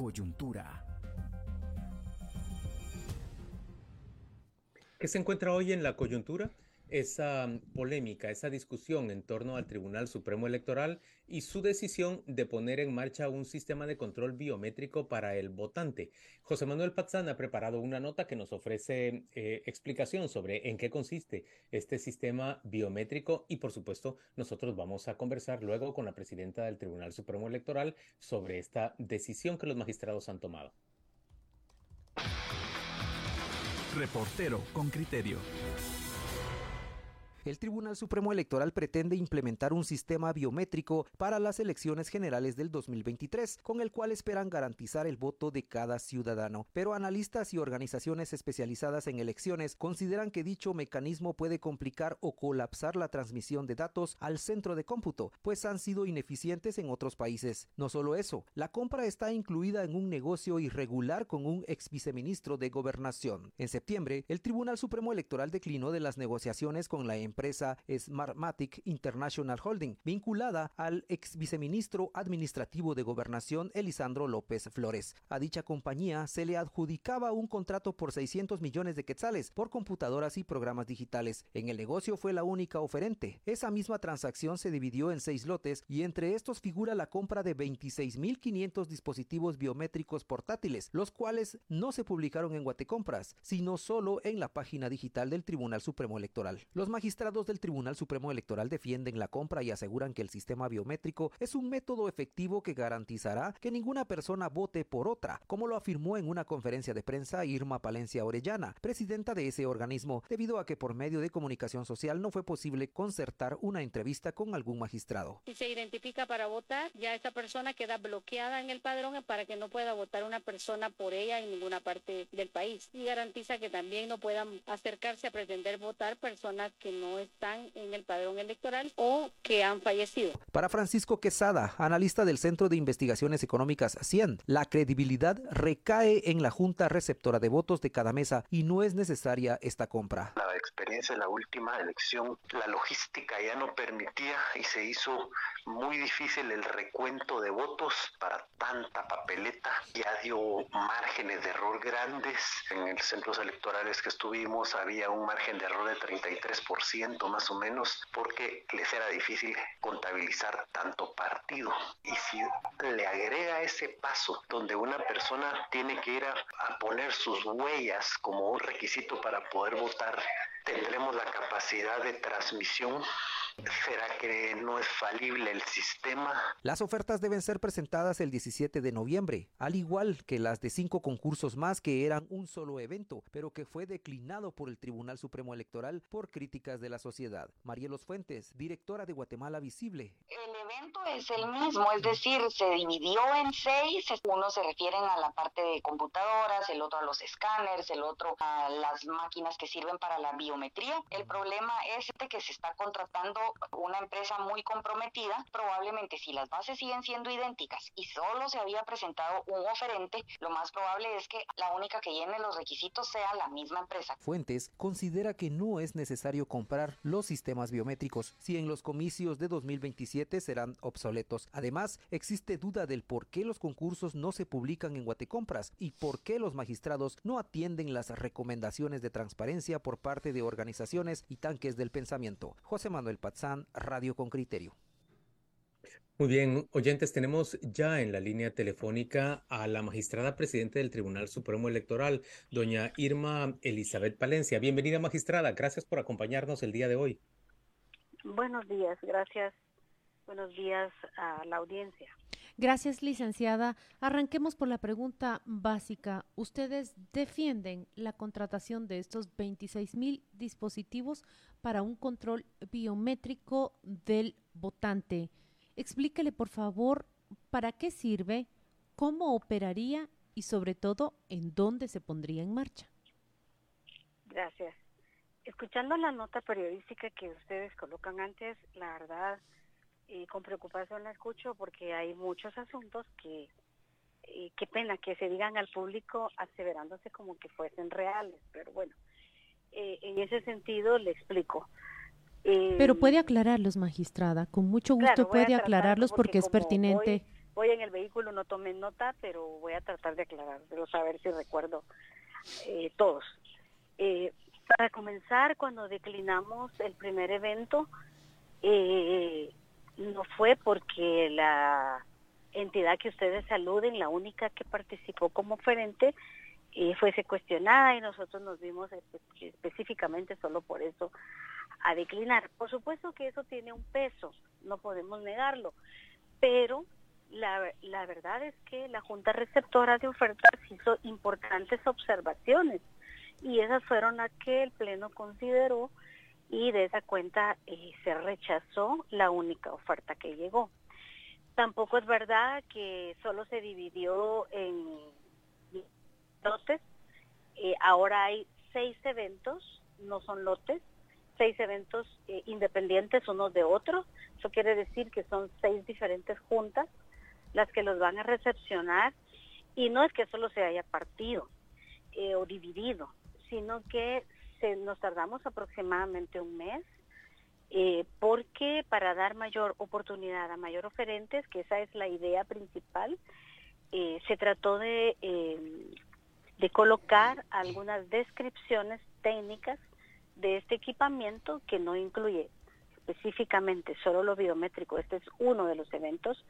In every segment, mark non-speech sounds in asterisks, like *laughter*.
coyuntura. ¿Qué se encuentra hoy en la coyuntura? Esa polémica, esa discusión en torno al Tribunal Supremo Electoral y su decisión de poner en marcha un sistema de control biométrico para el votante. José Manuel Pazán ha preparado una nota que nos ofrece eh, explicación sobre en qué consiste este sistema biométrico y por supuesto nosotros vamos a conversar luego con la presidenta del Tribunal Supremo Electoral sobre esta decisión que los magistrados han tomado. Reportero con criterio. El Tribunal Supremo Electoral pretende implementar un sistema biométrico para las elecciones generales del 2023, con el cual esperan garantizar el voto de cada ciudadano. Pero analistas y organizaciones especializadas en elecciones consideran que dicho mecanismo puede complicar o colapsar la transmisión de datos al centro de cómputo, pues han sido ineficientes en otros países. No solo eso, la compra está incluida en un negocio irregular con un ex viceministro de Gobernación. En septiembre, el Tribunal Supremo Electoral declinó de las negociaciones con la empresa Smartmatic International Holding, vinculada al ex viceministro administrativo de Gobernación Elisandro López Flores. A dicha compañía se le adjudicaba un contrato por 600 millones de quetzales por computadoras y programas digitales. En el negocio fue la única oferente. Esa misma transacción se dividió en seis lotes y entre estos figura la compra de 26.500 dispositivos biométricos portátiles, los cuales no se publicaron en Guatecompras, sino solo en la página digital del Tribunal Supremo Electoral. Los magistrados magistrados del Tribunal Supremo Electoral defienden la compra y aseguran que el sistema biométrico es un método efectivo que garantizará que ninguna persona vote por otra, como lo afirmó en una conferencia de prensa Irma Palencia Orellana, presidenta de ese organismo, debido a que por medio de comunicación social no fue posible concertar una entrevista con algún magistrado. Si se identifica para votar, ya esta persona queda bloqueada en el padrón para que no pueda votar una persona por ella en ninguna parte del país y garantiza que también no puedan acercarse a pretender votar personas que no están en el padrón electoral o que han fallecido. Para Francisco Quesada, analista del Centro de Investigaciones Económicas CIEN, la credibilidad recae en la Junta Receptora de Votos de cada mesa y no es necesaria esta compra. La experiencia de la última elección, la logística ya no permitía y se hizo muy difícil el recuento de votos para tanta papeleta. Ya dio márgenes de error grandes. En los centros electorales que estuvimos había un margen de error de 33% más o menos, porque les era difícil contabilizar tanto partido. Y si le agrega ese paso donde una persona tiene que ir a, a poner sus huellas como un requisito para poder votar, tendremos la capacidad de transmisión ¿Será que no es falible el sistema? Las ofertas deben ser presentadas el 17 de noviembre, al igual que las de cinco concursos más que eran un solo evento, pero que fue declinado por el Tribunal Supremo Electoral por críticas de la sociedad. Marielos Fuentes, directora de Guatemala Visible. El evento es el mismo, es decir, se dividió en seis. Uno se refieren a la parte de computadoras, el otro a los escáneres, el otro a las máquinas que sirven para la biometría. El problema es este que se está contratando una empresa muy comprometida, probablemente si las bases siguen siendo idénticas y solo se había presentado un oferente, lo más probable es que la única que llene los requisitos sea la misma empresa. Fuentes considera que no es necesario comprar los sistemas biométricos si en los comicios de 2027 serán obsoletos. Además, existe duda del por qué los concursos no se publican en Guatecompras y por qué los magistrados no atienden las recomendaciones de transparencia por parte de organizaciones y tanques del pensamiento. José Manuel Radio con Criterio. Muy bien, oyentes, tenemos ya en la línea telefónica a la magistrada presidenta del Tribunal Supremo Electoral, doña Irma Elizabeth Palencia. Bienvenida, magistrada. Gracias por acompañarnos el día de hoy. Buenos días, gracias. Buenos días a la audiencia. Gracias, licenciada. Arranquemos por la pregunta básica. ¿Ustedes defienden la contratación de estos 26 mil dispositivos para un control biométrico del votante? Explíquele, por favor, para qué sirve, cómo operaría y, sobre todo, en dónde se pondría en marcha. Gracias. Escuchando la nota periodística que ustedes colocan antes, la verdad y con preocupación la escucho porque hay muchos asuntos que, y qué pena que se digan al público aseverándose como que fuesen reales, pero bueno, eh, en ese sentido le explico. pero puede aclararlos, magistrada, con mucho gusto puede aclararlos porque, es pertinente. hoy en el vehículo no tomé nota, pero voy a tratar de aclararlo, a ver si recuerdo eh, todos. Eh, para comenzar, cuando declinamos el primer evento, eh, no fue porque la entidad que ustedes saluden, la única que participó como oferente, eh, fuese cuestionada y nosotros nos vimos específicamente solo por eso a declinar. Por supuesto que eso tiene un peso, no podemos negarlo, pero la, la verdad es que la Junta Receptora de Ofertas hizo importantes observaciones y esas fueron las que el Pleno consideró y de esa cuenta eh, se rechazó la única oferta que llegó. Tampoco es verdad que solo se dividió en lotes. Eh, ahora hay seis eventos, no son lotes, seis eventos eh, independientes unos de otros. Eso quiere decir que son seis diferentes juntas las que los van a recepcionar y no es que solo se haya partido o dividido, sino que nos tardamos aproximadamente un mes eh, porque para dar mayor oportunidad a mayor oferentes, que esa es la idea principal, eh, se trató de, de colocar algunas descripciones técnicas de este equipamiento que no incluye específicamente solo lo biométrico, este es uno de los eventos,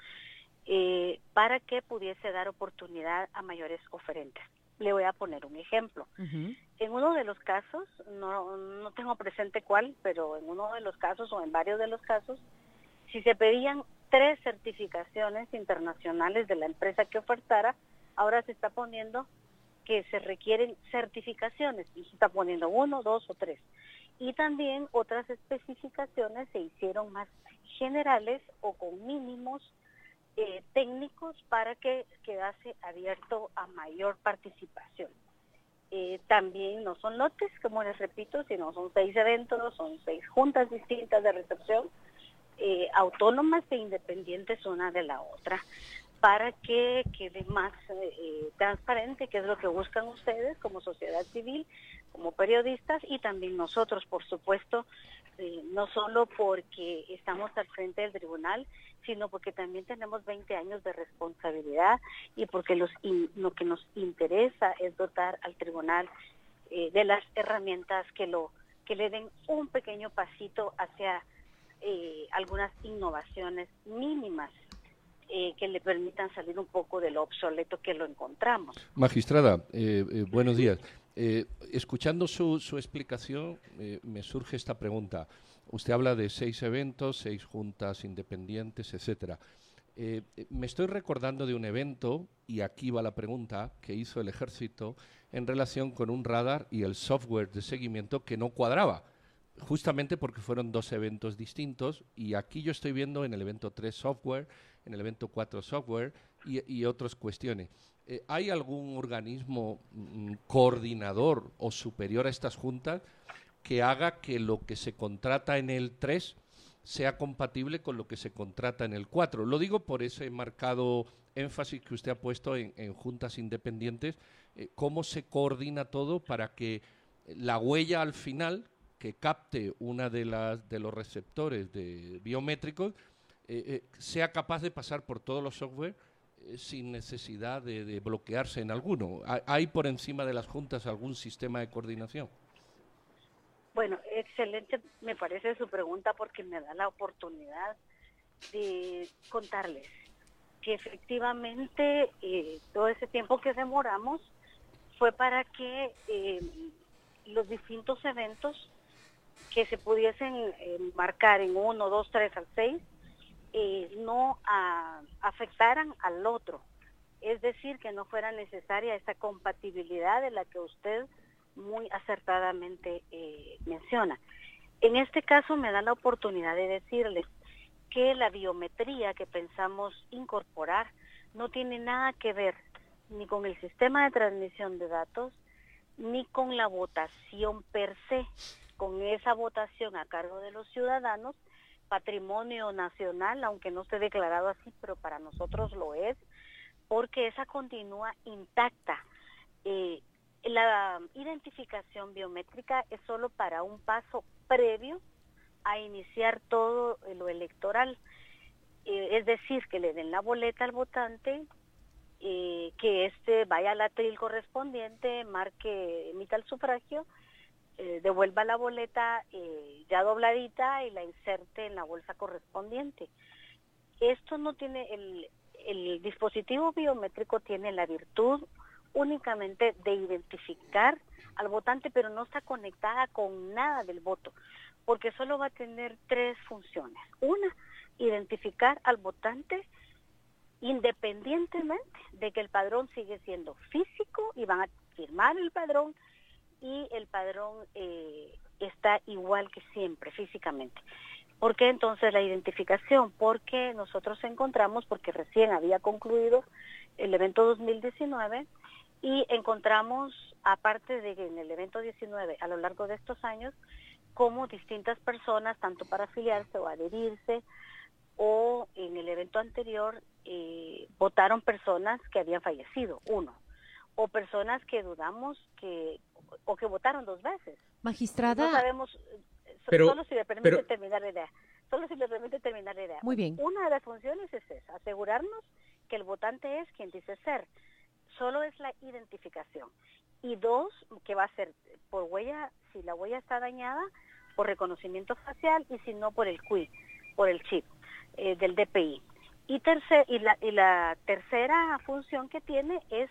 eh, para que pudiese dar oportunidad a mayores oferentes. Le voy a poner un ejemplo. En uno de los casos, no, no tengo presente cuál, pero en uno de los casos o en varios de los casos, si se pedían tres certificaciones internacionales de la empresa que ofertara, ahora se está poniendo que se requieren certificaciones y se está poniendo uno, dos o tres. Y también otras especificaciones se hicieron más generales o con mínimos eh, técnicos para que quedase abierto a mayor participación. Eh, también no son lotes, como les repito, sino son seis eventos, son seis juntas distintas de recepción, eh, autónomas e independientes una de la otra, para que quede más transparente, que es lo que buscan ustedes como sociedad civil, como periodistas y también nosotros, por supuesto, no solo porque estamos al frente del tribunal, sino porque también tenemos 20 años de responsabilidad y porque los lo que nos interesa es dotar al tribunal eh, de las herramientas que lo que le den un pequeño pasito hacia eh, algunas innovaciones mínimas eh, que le permitan salir un poco de lo obsoleto que lo encontramos. Magistrada, buenos días. escuchando su, su explicación, me surge esta pregunta. Usted habla de seis eventos, seis juntas independientes, etcétera. Eh, me estoy recordando de un evento, y aquí va la pregunta, que hizo el ejército en relación con un radar y el software de seguimiento que no cuadraba, justamente porque fueron dos eventos distintos, y aquí yo estoy viendo en el evento 3 software, en el evento 4 software y, otras cuestiones. Eh, ¿Hay algún organismo mm, coordinador o superior a estas juntas? Que haga que lo que se contrata en el 3 sea compatible con lo que se contrata en el 4. Lo digo por ese marcado énfasis que usted ha puesto en, juntas independientes, eh, cómo se coordina todo para que la huella al final que capte una de las de los receptores de biométricos eh, eh, sea capaz de pasar por todos los software sin necesidad de, de bloquearse en alguno. ¿Hay por encima de las juntas algún sistema de coordinación? Bueno, excelente me parece su pregunta porque me da la oportunidad de contarles que efectivamente eh, todo ese tiempo que demoramos fue para que eh, los distintos eventos que se pudiesen eh, marcar en uno, dos, tres al seis no afectaran al otro. Es decir, que no fuera necesaria esa compatibilidad de la que usted muy acertadamente eh, menciona. En este caso me da la oportunidad de decirles que la biometría que pensamos incorporar no tiene nada que ver ni con el sistema de transmisión de datos, ni con la votación per se, con esa votación a cargo de los ciudadanos, patrimonio nacional, aunque no esté declarado así, pero para nosotros lo es, porque esa continúa intacta. Eh, la identificación biométrica es solo para un paso previo a iniciar todo lo electoral. eh, es decir, que le den la boleta al votante, eh, que éste vaya al atril correspondiente, marque, emita el sufragio, eh, devuelva la boleta ya dobladita y la inserte en la bolsa correspondiente. Esto no tiene, el, el dispositivo biométrico tiene la virtud únicamente de identificar al votante, pero no está conectada con nada del voto, porque solo va a tener tres funciones. Una, identificar al votante independientemente de que el padrón sigue siendo físico y van a firmar el padrón y el padrón eh, está igual que siempre físicamente. ¿Por qué entonces la identificación? Porque nosotros encontramos, porque recién había concluido el evento 2019 y encontramos, aparte de que en el evento 19, a lo largo de estos años, como distintas personas, tanto para afiliarse o adherirse, o en el evento anterior, eh, votaron personas que habían fallecido, uno, o personas que dudamos que, o que votaron dos veces. Magistrada. No sabemos, solo si le permite terminar la idea. Solo si le permite terminar la idea. Muy bien. Una de las funciones es esa, asegurarnos que el votante es quien dice ser. Solo es la identificación. Y dos, que va a ser por huella, si la huella está dañada, por reconocimiento facial y si no por el QI, por el chip eh, del DPI. Y, tercer, y, la, y la tercera función que tiene es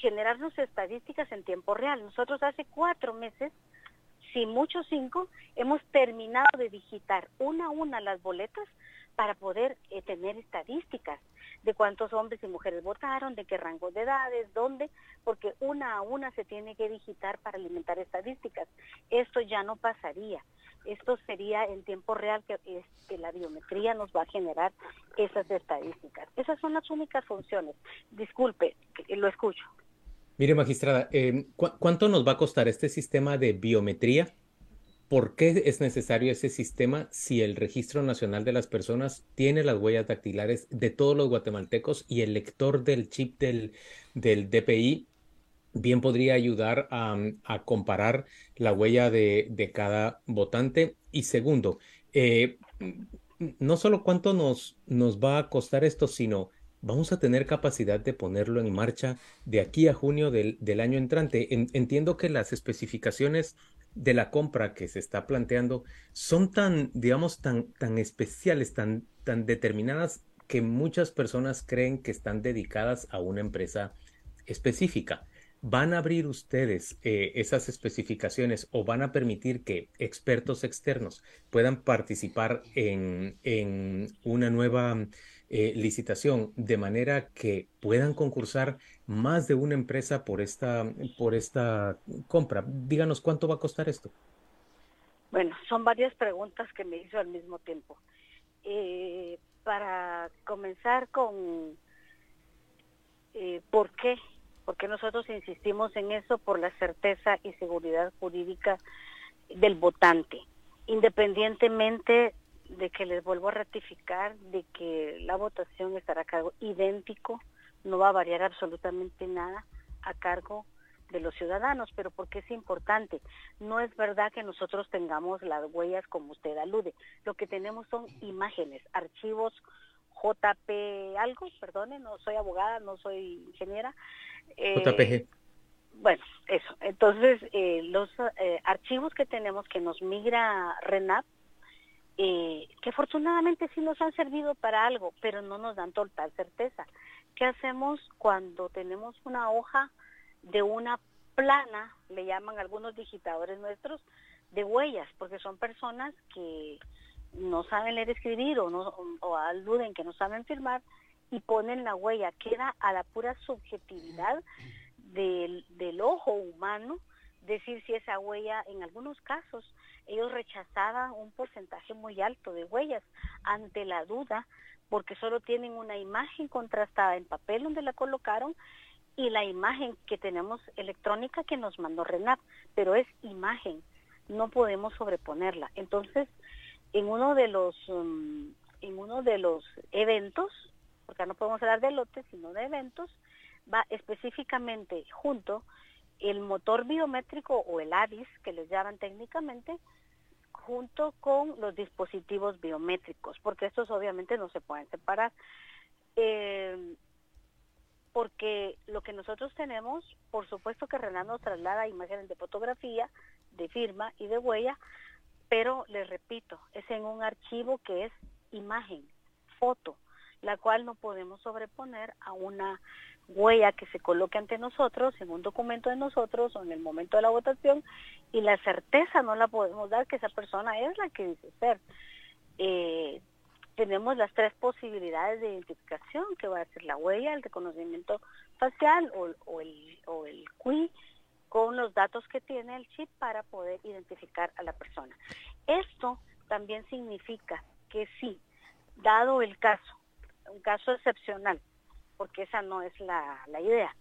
generarnos estadísticas en tiempo real. Nosotros hace cuatro meses si mucho cinco, hemos terminado de digitar una a una las boletas para poder eh, tener estadísticas de cuántos hombres y mujeres votaron, de qué rango de edades, dónde, porque una a una se tiene que digitar para alimentar estadísticas. Esto ya no pasaría. Esto sería en tiempo real que, que la biometría nos va a generar esas estadísticas. Esas son las únicas funciones. Disculpe, lo escucho. Mire, magistrada, em, ¿cuánto nos va a costar este sistema de biometría? ¿Por qué es necesario ese sistema si el Registro Nacional de las Personas tiene las huellas dactilares de todos los guatemaltecos y el lector del chip del, DPI bien podría ayudar a, comparar la huella de, cada votante? Y segundo, eh, no solo cuánto nos va a costar esto, sino vamos a tener capacidad de ponerlo en marcha de aquí a junio del, año entrante. entiendo que las especificaciones de la compra que se está planteando son tan, digamos, tan, tan especiales, tan, tan determinadas que muchas personas creen que están dedicadas a una empresa específica. ¿Van a abrir ustedes eh, esas especificaciones o van a permitir que expertos externos puedan participar en, en una nueva eh, licitación de manera que puedan concursar más de una empresa por esta, por esta compra. Díganos cuánto va a costar esto. Bueno, son varias preguntas que me hizo al mismo tiempo. Eh, para comenzar con eh, por qué, porque nosotros insistimos en eso por la certeza y seguridad jurídica del votante, independientemente de que les vuelvo a ratificar de que la votación estará a cargo idéntico, no va a variar absolutamente nada a cargo de los ciudadanos, pero porque es importante. No es verdad que nosotros tengamos las huellas como usted alude. Lo que tenemos son imágenes, archivos JP algo, perdone, no soy abogada, no soy ingeniera. Eh, JPG. Bueno, eso. Entonces, eh, los eh, archivos que tenemos que nos migra RENAP eh, que afortunadamente sí nos han servido para algo, pero no nos dan total certeza. ¿Qué hacemos cuando tenemos una hoja de una plana, le llaman algunos digitadores nuestros, de huellas, porque son personas que no saben leer escribir o, no, o aluden que no saben firmar y ponen la huella, queda a la pura subjetividad del, del ojo humano decir si esa huella, en algunos casos, ellos rechazaban un porcentaje muy alto de huellas ante la duda, porque solo tienen una imagen contrastada en papel donde la colocaron y la imagen que tenemos electrónica que nos mandó RENAP, pero es imagen, no podemos sobreponerla. Entonces, en uno de los um, en uno de los eventos, porque no podemos hablar de lotes, sino de eventos, va específicamente junto el motor biométrico o el ADIS, que les llaman técnicamente, junto con los dispositivos biométricos, porque estos obviamente no se pueden separar. Eh, porque lo que nosotros tenemos, por supuesto que Renan nos traslada imágenes de fotografía, de firma y de huella, pero les repito, es en un archivo que es imagen, foto, la cual no podemos sobreponer a una huella que se coloque ante nosotros, en un documento de nosotros o en el momento de la votación, y la certeza no la podemos dar que esa persona es la que dice ser. Eh, tenemos las tres posibilidades de identificación, que va a ser la huella, el reconocimiento facial o, o el, o el QI, con los datos que tiene el chip para poder identificar a la persona. Esto también significa que sí, dado el caso, un caso excepcional, porque esa no es la, la idea,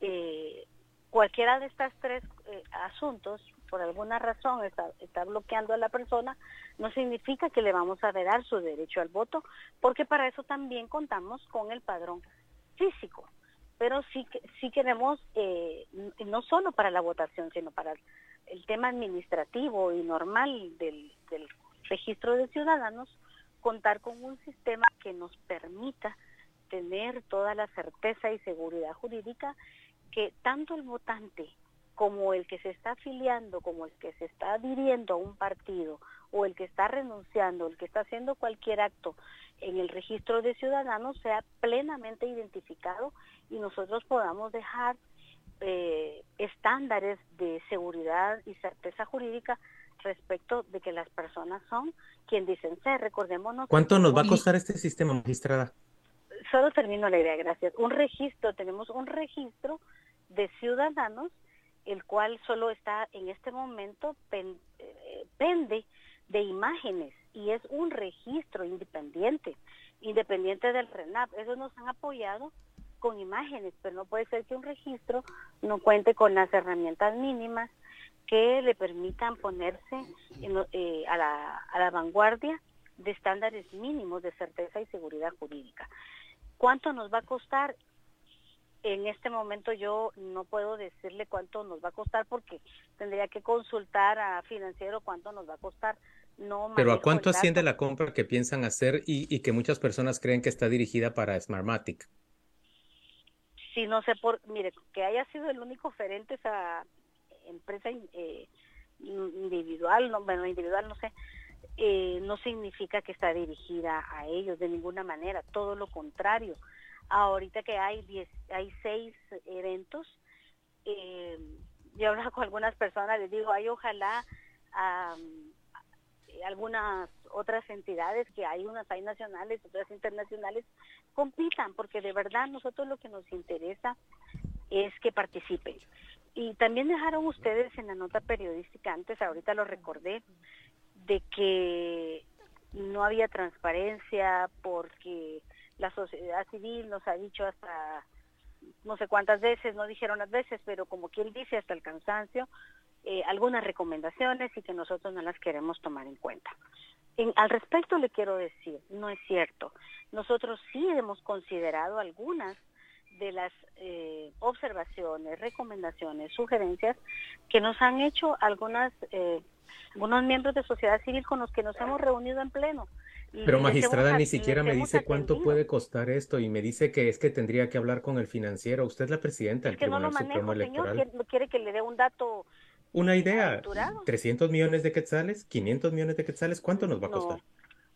eh, cualquiera de estos tres eh, asuntos por alguna razón está, está bloqueando a la persona, no significa que le vamos a dar su derecho al voto, porque para eso también contamos con el padrón físico. Pero sí, sí queremos, eh, no solo para la votación, sino para el tema administrativo y normal del, del registro de ciudadanos, contar con un sistema que nos permita tener toda la certeza y seguridad jurídica que tanto el votante como el que se está afiliando, como el que se está adhiriendo a un partido o el que está renunciando, el que está haciendo cualquier acto en el registro de ciudadanos sea plenamente identificado y nosotros podamos dejar eh, estándares de seguridad y certeza jurídica respecto de que las personas son quien dicen ser. Recordémonos. ¿Cuánto nos va a costar este sistema, magistrada? Solo termino la idea, gracias. Un registro, tenemos un registro de ciudadanos el cual solo está en este momento pen, eh, pende de imágenes y es un registro independiente, independiente del RENAP. Ellos nos han apoyado con imágenes, pero no puede ser que un registro no cuente con las herramientas mínimas que le permitan ponerse eh, a la vanguardia de estándares mínimos de certeza y seguridad jurídica. ¿Cuánto nos va a costar? en este momento yo no puedo decirle cuánto nos va a costar porque tendría que consultar a financiero cuánto nos va a costar. No Pero ¿a cuánto asciende la compra que piensan hacer y, y, que muchas personas creen que está dirigida para Smartmatic? Sí, no sé por, mire, que haya sido el único oferente esa empresa eh, individual, no, bueno, individual no sé, eh, no significa que está dirigida a ellos de ninguna manera, todo lo contrario ahorita que hay diez, hay seis eventos, eh, yo hablo *laughs* con algunas personas, les digo, hay ojalá algunas otras entidades que hay unas hay nacionales, otras internacionales, compitan, porque de verdad nosotros lo que nos interesa es que participen. Y también dejaron ustedes en la nota periodística antes, ahorita lo recordé, de que no había transparencia porque la sociedad civil nos ha dicho hasta no sé cuántas veces, no dijeron las veces, pero como quien dice hasta el cansancio, eh, algunas recomendaciones y que nosotros no las queremos tomar en cuenta. En, al respecto le quiero decir, no es cierto. Nosotros sí hemos considerado algunas de las eh, observaciones, recomendaciones, sugerencias que nos han hecho algunas eh, algunos miembros de sociedad civil con los que nos hemos reunido en pleno pero magistrada ni siquiera me dice cuánto puede costar esto y me dice que es que tendría que hablar con el financiero. Usted es la presidenta del Tribunal Supremo Electoral. Señor, quiere que le dé un dato. Una idea. 300 millones de quetzales, 500 millones de quetzales, ¿cuánto nos va a costar?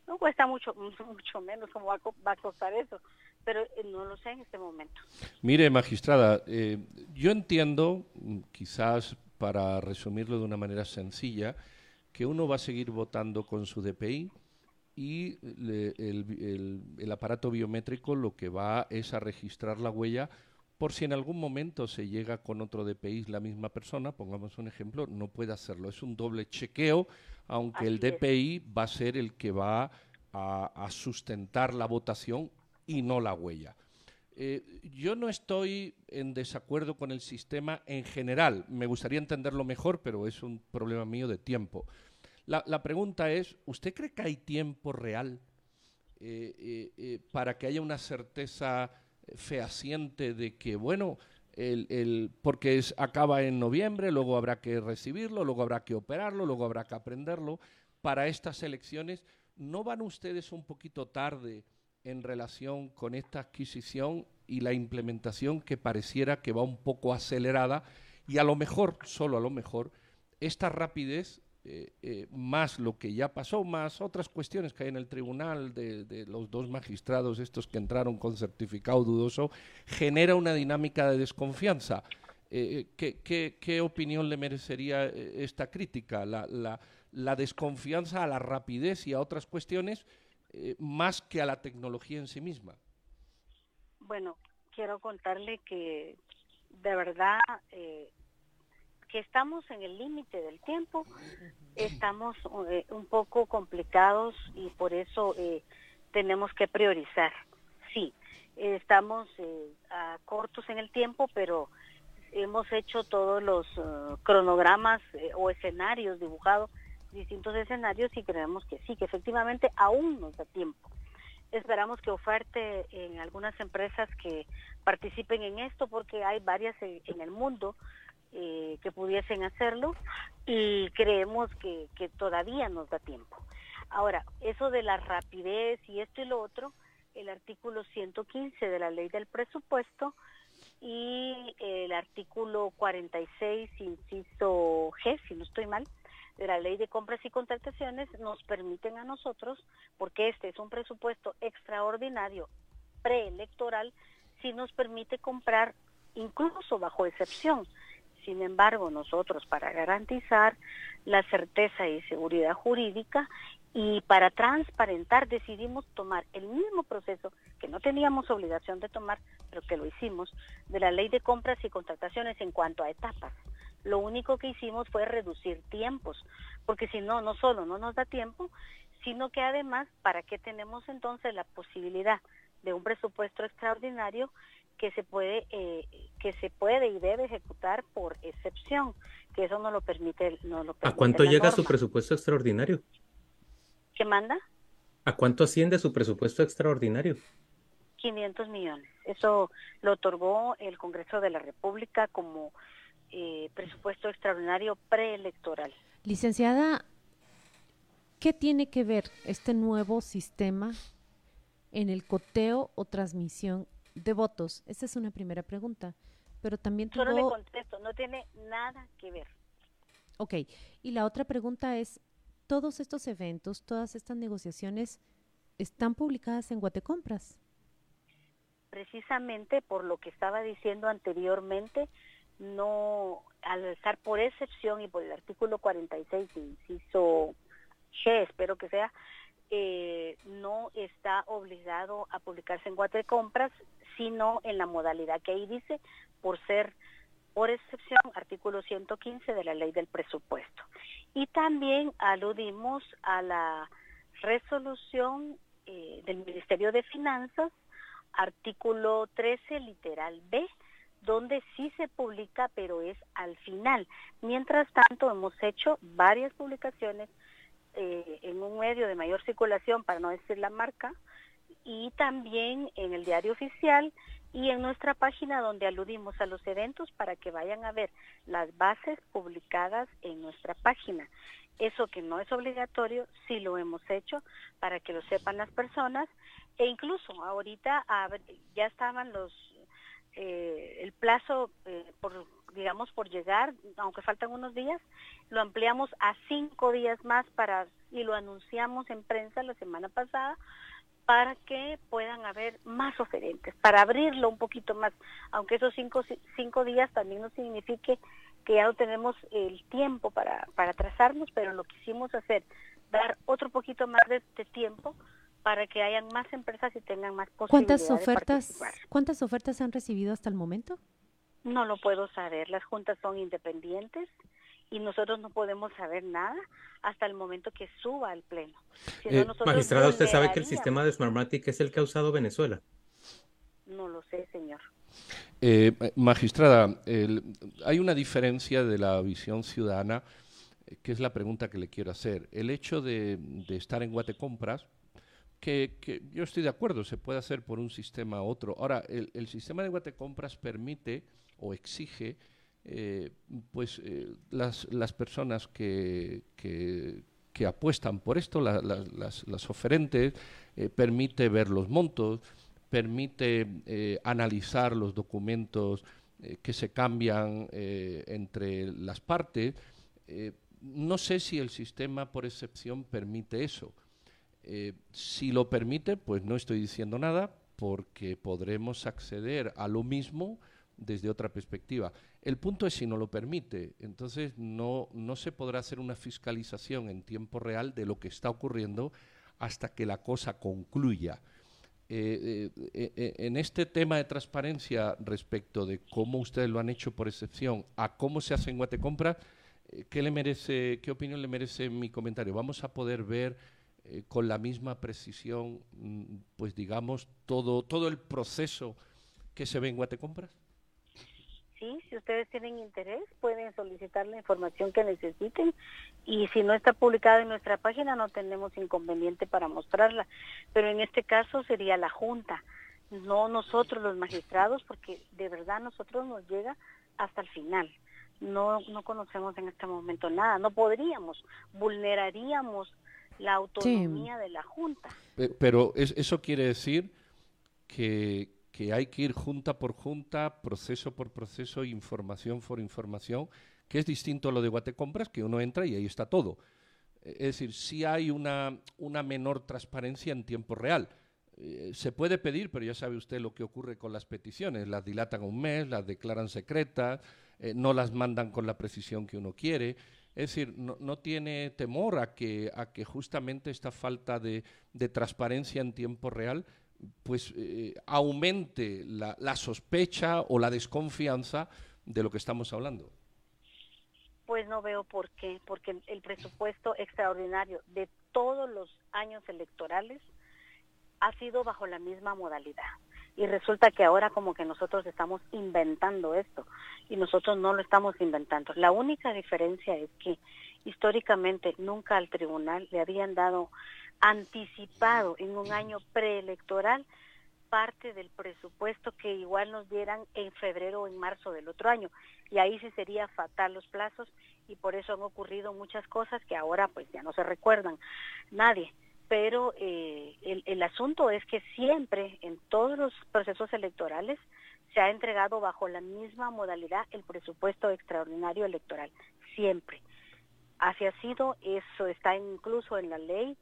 No, cuesta mucho, *laughs* mucho menos, ¿cómo va a, costar eso? Pero eh, no lo sé en este momento. Mire, magistrada, eh, yo entiendo, mm, quizás para resumirlo de una manera sencilla, que uno va a seguir votando con su DPI y el, aparato biométrico lo que va es a registrar la huella por si en algún momento se llega con otro DPI la misma persona, pongamos un ejemplo, no puede hacerlo. Es un doble chequeo, aunque el DPI va a ser el que va a, sustentar la votación y no la huella. Eh, yo no estoy en desacuerdo con el sistema en general. Me gustaría entenderlo mejor, pero es un problema mío de tiempo. La, pregunta es, ¿usted cree que hay tiempo real eh, eh, para que haya una certeza fehaciente de que, bueno, porque acaba en noviembre, luego habrá que recibirlo, luego habrá que operarlo, luego habrá que aprenderlo, para estas elecciones. ¿No van ustedes un poquito tarde en relación con esta adquisición y la implementación que pareciera que va un poco acelerada? Y a lo mejor, solo a lo mejor, esta rapidez eh, eh, más lo que ya pasó, más otras cuestiones que hay en el tribunal de, los dos magistrados, estos que entraron con certificado dudoso, genera una dinámica de desconfianza. Eh, ¿qué, opinión le merecería esta crítica? La, desconfianza a la rapidez y a otras cuestiones más que a la tecnología en sí misma. Bueno, quiero contarle que de verdad que estamos en el límite del tiempo, estamos eh, un poco complicados y por eso eh, tenemos que priorizar. Sí, estamos eh, a cortos en el tiempo, pero hemos hecho todos los cronogramas o escenarios dibujados, distintos escenarios y creemos que sí, que efectivamente aún nos da tiempo. Esperamos que oferte en algunas empresas que participen en esto porque hay varias en el mundo eh, que pudiesen hacerlo y creemos que, todavía nos da tiempo. Ahora, eso de la rapidez y esto y lo otro, el artículo 115 de la ley del presupuesto y el artículo 46, inciso G, si no estoy mal, de la ley de compras y contrataciones nos permiten a nosotros, porque este es un presupuesto extraordinario preelectoral, si nos permite comprar incluso bajo excepción sin embargo, nosotros para garantizar la certeza y seguridad jurídica y para transparentar decidimos tomar el mismo proceso que no teníamos obligación de tomar, pero que lo hicimos, de la ley de compras y contrataciones en cuanto a etapas. Lo único que hicimos fue reducir tiempos, porque si no, no solo no nos da tiempo, sino que además, ¿para qué tenemos entonces la posibilidad de un presupuesto extraordinario que se puede eh, que se puede y debe ejecutar por excepción que eso no lo permite no lo a cuánto llega su presupuesto extraordinario qué manda a cuánto asciende su presupuesto extraordinario 500 millones. Eso lo otorgó el Congreso de la República como eh, presupuesto extraordinario preelectoral licenciada qué tiene que ver este nuevo sistema en el coteo o transmisión de votos? Esa es una primera pregunta. Pero también tuvo... Solo le contesto, no tiene nada que ver. Ok, y la otra pregunta es, ¿todos estos eventos, todas estas negociaciones están publicadas en Guatecompras? Precisamente por lo que estaba diciendo anteriormente, no, al estar por excepción y por el artículo 46, inciso G, espero que sea, eh, no está obligado a publicarse en Guatecompras, sino en la modalidad que ahí dice, por ser por excepción, artículo 115 de la ley del presupuesto. Y también aludimos a la resolución eh, del Ministerio de Finanzas, artículo 13, literal B, donde sí se publica, pero es al final. Mientras tanto, hemos hecho varias publicaciones eh, en un medio de mayor circulación, para no decir la marca, y también en el diario oficial y en nuestra página donde aludimos a los eventos para que vayan a ver las bases publicadas en nuestra página. Eso que no es obligatorio, sí lo hemos hecho para que lo sepan las personas e incluso ahorita ya estaban los eh, el plazo eh, por digamos por llegar, aunque faltan unos días, lo ampliamos a cinco días más para y lo anunciamos en prensa la semana pasada para que puedan haber más oferentes, para abrirlo un poquito más, aunque esos cinco, cinco días también no signifique que ya no tenemos el tiempo para, para trazarnos, pero lo quisimos hacer, dar otro poquito más de, tiempo para que hayan más empresas y tengan más posibilidades. ¿Cuántas ofertas, ¿Cuántas ofertas han recibido hasta el momento? No lo puedo saber, las juntas son independientes y nosotros no podemos saber nada hasta el momento que suba al pleno. Eh, magistrada, ¿usted sabe que el sistema de Smartmatic es el que ha usado Venezuela? No lo sé, señor. Eh, magistrada, hay una diferencia de la visión ciudadana, eh, que es la pregunta que le quiero hacer. El hecho de, estar en Guatecompras, que, yo estoy de acuerdo, se puede hacer por un sistema u otro. Ahora, el, el sistema de Guatecompras permite o exige eh, pues eh, las, las, personas que, que, apuestan por esto, las, oferentes, eh, permite ver los montos, permite analizar los documentos que se cambian entre las partes. no sé si el sistema por excepción permite eso. Si lo permite, pues no estoy diciendo nada porque podremos acceder a lo mismo desde otra perspectiva. El punto es si no lo permite. Entonces no, no se podrá hacer una fiscalización en tiempo real de lo que está ocurriendo hasta que la cosa concluya. Eh, eh, eh, en este tema de transparencia respecto de cómo ustedes lo han hecho por excepción a cómo se hace en Guatecompra, ¿qué, le merece, ¿qué opinión le merece mi comentario? ¿Vamos a poder ver con la misma precisión, mm, pues digamos, todo, todo el proceso que se ve en Guatecompras? sí, si ustedes tienen interés, pueden solicitar la información que necesiten y si no está publicada en nuestra página no tenemos inconveniente para mostrarla, pero en este caso sería la Junta, no nosotros los magistrados, porque de verdad nosotros nos llega hasta el final. No, no conocemos en este momento nada, no podríamos, vulneraríamos la autonomía de la Junta. Pero eso quiere decir que, que hay que ir junta por junta, proceso por proceso, información por información, que es distinto a lo de Guatecompras, que uno entra y ahí está todo. Es decir, sí hay una, una menor transparencia en tiempo real. Eh, se puede pedir, pero ya sabe usted lo que ocurre con las peticiones. Las dilatan un mes, las declaran secretas, eh, no las mandan con la precisión que uno quiere. Es decir, no, tiene temor a que, a que justamente esta falta de, transparencia en tiempo real pues eh, aumente la, sospecha o la desconfianza de lo que estamos hablando? Pues no veo por qué, porque el presupuesto extraordinario de todos los años electorales ha sido bajo la misma modalidad. Y resulta que ahora como que nosotros estamos inventando esto y nosotros no lo estamos inventando. La única diferencia es que históricamente nunca al tribunal le habían dado anticipado en un año preelectoral parte del presupuesto que igual nos dieran en febrero o en marzo del otro año. Y ahí sí sería fatal los plazos y por eso han ocurrido muchas cosas que ahora pues ya no se recuerdan nadie. Pero eh, el, el asunto es que siempre en todos los procesos electorales se ha entregado bajo la misma modalidad el presupuesto extraordinario electoral, siempre. Así ha sido, eso está incluso en la ley,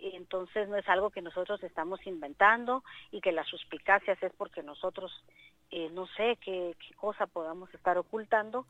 entonces no es algo que nosotros estamos inventando y que las suspicacias es porque nosotros eh, no sé qué, cosa podamos estar ocultando,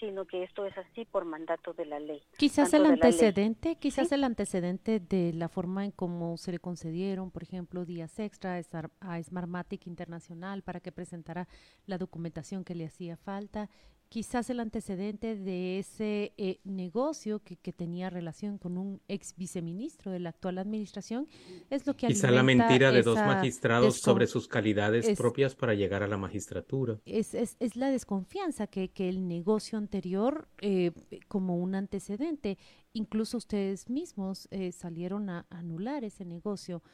sino que esto es así por mandato de la ley. Quizás el antecedente, quizás el antecedente de la forma en cómo se le concedieron, por ejemplo, días extra a Smartmatic Internacional para que presentara la documentación que le hacía falta quizás el antecedente de ese eh, negocio que, que, tenía relación con un ex viceministro de la actual administración es lo que quizá la mentira de dos magistrados sobre sus calidades propias para llegar a la magistratura. Es, es, es la desconfianza que, que, el negocio anterior eh, como un antecedente. Incluso ustedes mismos eh, salieron a anular ese negocio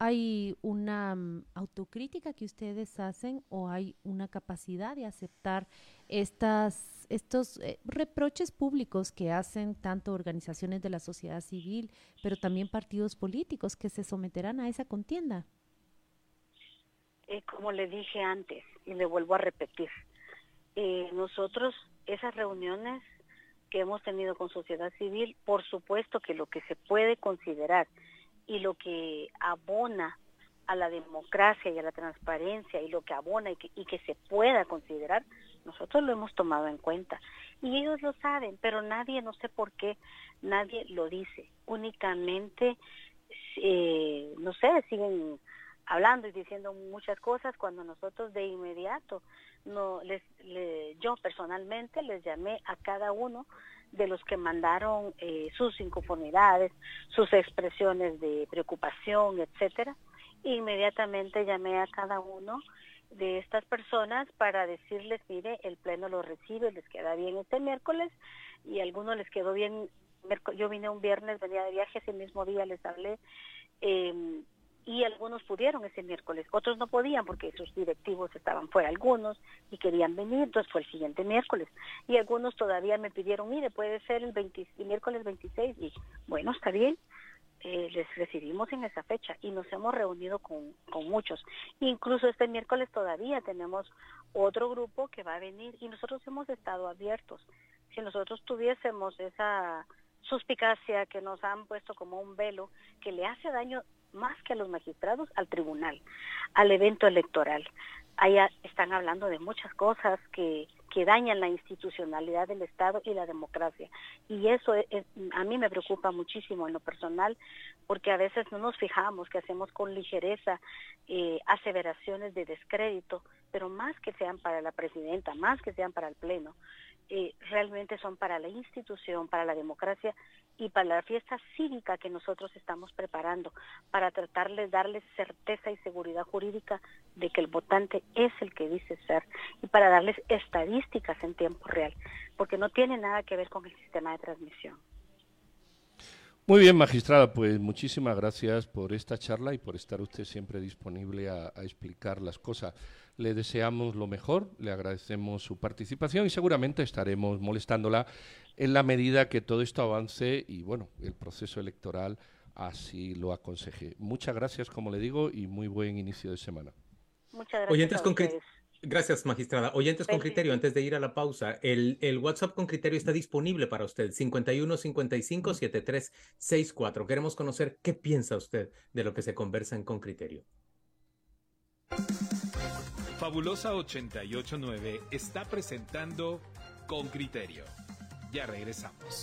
¿Hay una mm, autocrítica que ustedes hacen o hay una capacidad de aceptar estas, estos eh, reproches públicos que hacen tanto organizaciones de la sociedad civil, pero también partidos políticos que se someterán a esa contienda? Eh, como le dije antes, y le vuelvo a repetir, eh, nosotros esas reuniones que hemos tenido con sociedad civil, por supuesto que lo que se puede considerar y lo que abona a la democracia y a la transparencia y lo que abona y que, y que se pueda considerar, nosotros lo hemos tomado en cuenta. Y ellos lo saben, pero nadie, no sé por qué, nadie lo dice. Únicamente, eh, no sé, siguen hablando y diciendo muchas cosas cuando nosotros de inmediato no les, yo personalmente les llamé a cada uno de los que mandaron eh, sus inconformidades, sus expresiones de preocupación, etcétera. Inmediatamente llamé a cada uno de estas personas para decirles, mire, el pleno lo recibe, les queda bien este miércoles y a algunos les quedó bien. Yo vine un viernes, venía de viaje, ese mismo día les hablé. Eh, y algunos pudieron ese miércoles, otros no podían porque sus directivos estaban fuera algunos y querían venir, entonces fue el siguiente miércoles. Y algunos todavía me pidieron, mire, puede ser el, miércoles 26 y bueno, está bien. Eh, les recibimos en esa fecha y nos hemos reunido con, con muchos. Incluso este miércoles todavía tenemos otro grupo que va a venir y nosotros hemos estado abiertos. Si nosotros tuviésemos esa suspicacia que nos han puesto como un velo que le hace daño más que a los magistrados, al tribunal, al evento electoral. Allá están hablando de muchas cosas que, que dañan la institucionalidad del Estado y la democracia. Y eso a mí me preocupa muchísimo en lo personal, porque a veces no nos fijamos que hacemos con ligereza eh, aseveraciones de descrédito, pero más que sean para la presidenta, más que sean para el Pleno, eh, realmente son para la institución, para la democracia y para la fiesta cívica que nosotros estamos preparando, para tratar de darles certeza y seguridad jurídica de que el votante es el que dice ser y para darles estadísticas en tiempo real, porque no tiene nada que ver con el sistema de transmisión. Muy bien, magistrada, pues muchísimas gracias por esta charla y por estar usted siempre disponible a, explicar las cosas. Le deseamos lo mejor, le agradecemos su participación y seguramente estaremos molestándola en la medida que todo esto avance y, bueno, el proceso electoral así lo aconseje. Muchas gracias, como le digo, y muy buen inicio de semana. Muchas gracias. Gracias, magistrada. Oyentes con criterio, antes de ir a la pausa, el, el, WhatsApp con criterio está disponible para usted, 51 55 73 64. Queremos conocer qué piensa usted de lo que se conversa en con criterio. Fabulosa 889 está presentando Con Criterio. Ya regresamos.